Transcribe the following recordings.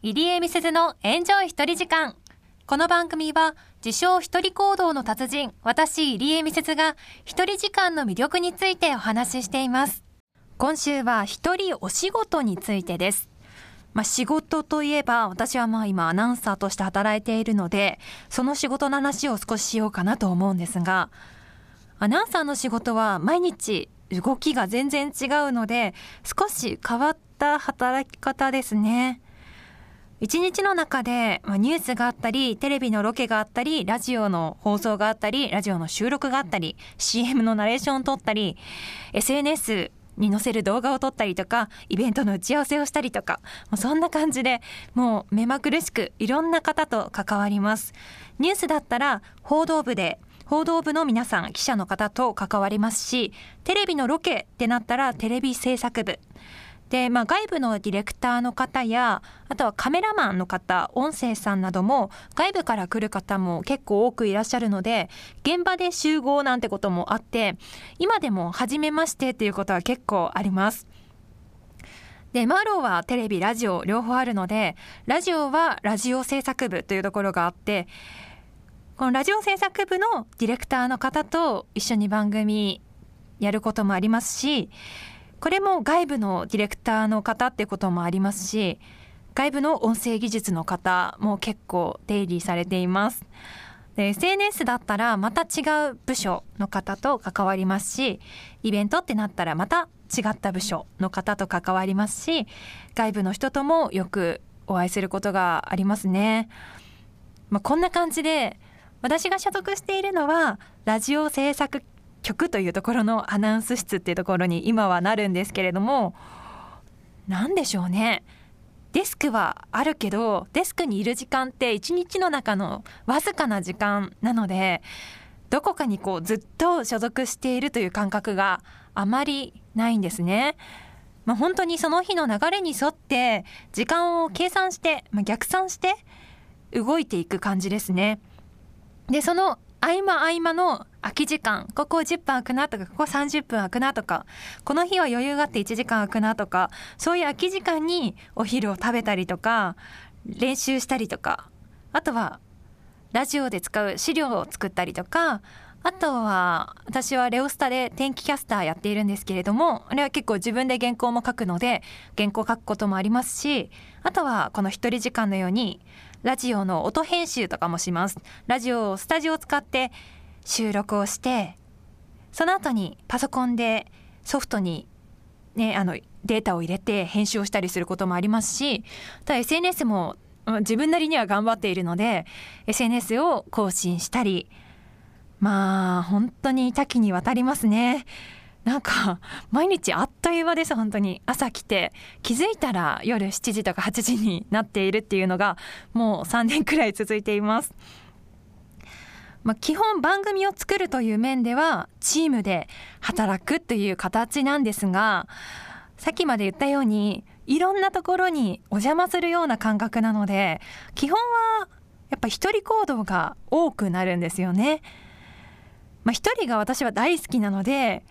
入江美鈴のエンジョイ一人時間。この番組は、自称一人行動の達人、私入江美鈴が一人時間の魅力についてお話ししています。今週は一人お仕事についてです。まあ、仕事といえば、私はまあ今アナウンサーとして働いているので、その仕事の話を少ししようかなと思うんですが、アナウンサーの仕事は毎日動きが全然違うので、少し変わった働き方ですね。一日の中で、まあ、ニュースがあったり、テレビのロケがあったり、ラジオの放送があったり、ラジオの収録があったり、CM のナレーションを撮ったり、SNS に載せる動画を撮ったりとか、イベントの打ち合わせをしたりとか、もうそんな感じで、もう目まぐるしくいろんな方と関わります。ニュースだったら、報道部で報道部の皆さん、記者の方と関わりますし、テレビのロケってなったらテレビ制作部。で、まあ、外部のディレクターの方や、あとはカメラマンの方、音声さんなども、外部から来る方も結構多くいらっしゃるので、現場で集合なんてこともあって、今でも初めましてっていうことは結構あります。で、マーローはテレビ、ラジオ両方あるので、ラジオはラジオ制作部というところがあって、このラジオ制作部のディレクターの方と一緒に番組やることもありますし、これも外部のディレクターの方ってこともありますし、外部の音声技術の方も結構出入りされています。で、SNS だったらまた違う部署の方と関わりますし、イベントってなったらまた違った部署の方と関わりますし、外部の人ともよくお会いすることがありますね。まあ、こんな感じで、私が所属しているのは、ラジオ制作局というところのアナウンス室っていうところに今はなるんですけれども、何でしょうね。デスクはあるけど、デスクにいる時間って一日の中のわずかな時間なので、どこかにこうずっと所属しているという感覚があまりないんですね。まあ、本当にその日の流れに沿って時間を計算して、まあ、逆算して動いていく感じですね。で、その合間合間の空き時間、ここ10分空くなとか、ここ30分空くなとか、この日は余裕があって1時間空くなとか、そういう空き時間にお昼を食べたりとか、練習したりとか、あとは、ラジオで使う資料を作ったりとか、あとは、私はレオスタで天気キャスターやっているんですけれども、あれは結構自分で原稿も書くので、原稿書くこともありますし、あとはこの一人時間のように、ラジオの音編集とかもします。ラジオを、スタジオを使って収録をして、その後にパソコンでソフトにね、あの、データを入れて編集をしたりすることもありますし、ただ SNS も自分なりには頑張っているので、SNS を更新したり、まあ、本当に多岐にわたりますね。なんか、毎日あっという間です、本当に。朝来て、気づいたら夜7時とか8時になっているっていうのが、もう3年くらい続いています。まあ、基本番組を作るという面では、チームで働くという形なんですが、さっきまで言ったように、いろんなところにお邪魔するような感覚なので、基本はやっぱ一人行動が多くなるんですよね。まあ、一人が私は大好きなので、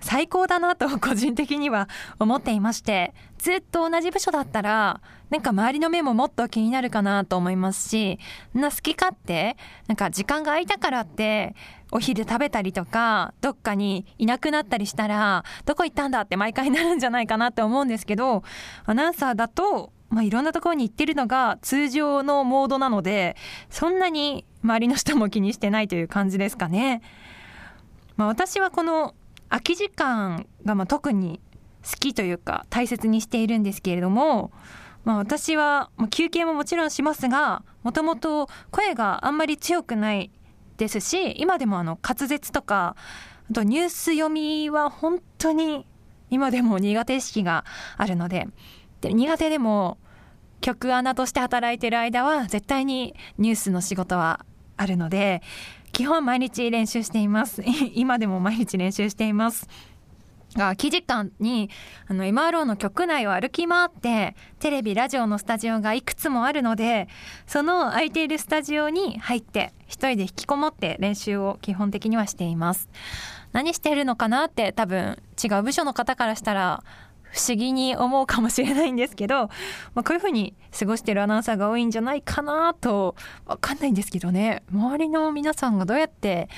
最高だなと個人的には思っていまして、ずっと同じ部署だったら、なんか周りの目ももっと気になるかなと思いますし、な好き勝手、なんか時間が空いたからって、お昼食べたりとか、どっかにいなくなったりしたら、どこ行ったんだって毎回なるんじゃないかなって思うんですけど、アナウンサーだと、まあ、いろんなところに行ってるのが通常のモードなので、そんなに周りの人も気にしてないという感じですかね。まあ、私はこの空き時間がま特に好きというか大切にしているんですけれども、まあ、私は休憩ももちろんしますが、もともと声があんまり強くないですし、今でもあの滑舌とか、あとニュース読みは本当に今でも苦手意識があるので、で苦手でも曲穴として働いてる間は絶対にニュースの仕事はあるので、基本毎日練習しています。今でも毎日練習しています。が、記事間に、あの、MRO の局内を歩き回って、テレビ、ラジオのスタジオがいくつもあるので、その空いているスタジオに入って、一人で引きこもって練習を基本的にはしています。何してるのかなって多分違う部署の方からしたら不思議に思うかもしれないんですけど、まあ、こういうふうに過ごしてるアナウンサーが多いんじゃないかなとわかんないんですけどね周りの皆さんがどうやって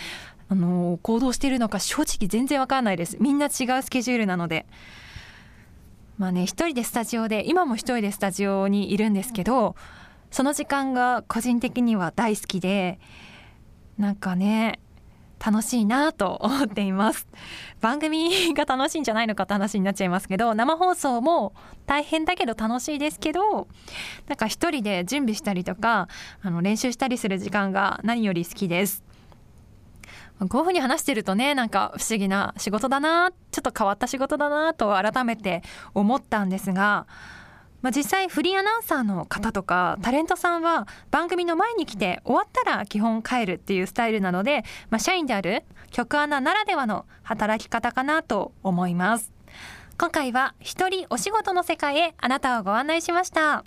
あの行動しているのか正直全然わかんないです。みんな違うスケジュールなので。まあね一人でスタジオで今も一人でスタジオにいるんですけどその時間が個人的には大好きでなんかね楽しいなと思っています。番組が楽しいんじゃないのかって話になっちゃいますけど生放送も大変だけど楽しいですけどなんか一人で準備したりとかあの練習したりする時間が何より好きです。こういうふうに話してるとねなんか不思議な仕事だなちょっと変わった仕事だなと改めて思ったんですがまあ、実際フリーアナウンサーの方とかタレントさんは番組の前に来て終わったら基本帰るっていうスタイルなので、まあ、社員である局アナならではの働き方かなと思います今回は一人お仕事の世界へあなたをご案内しました。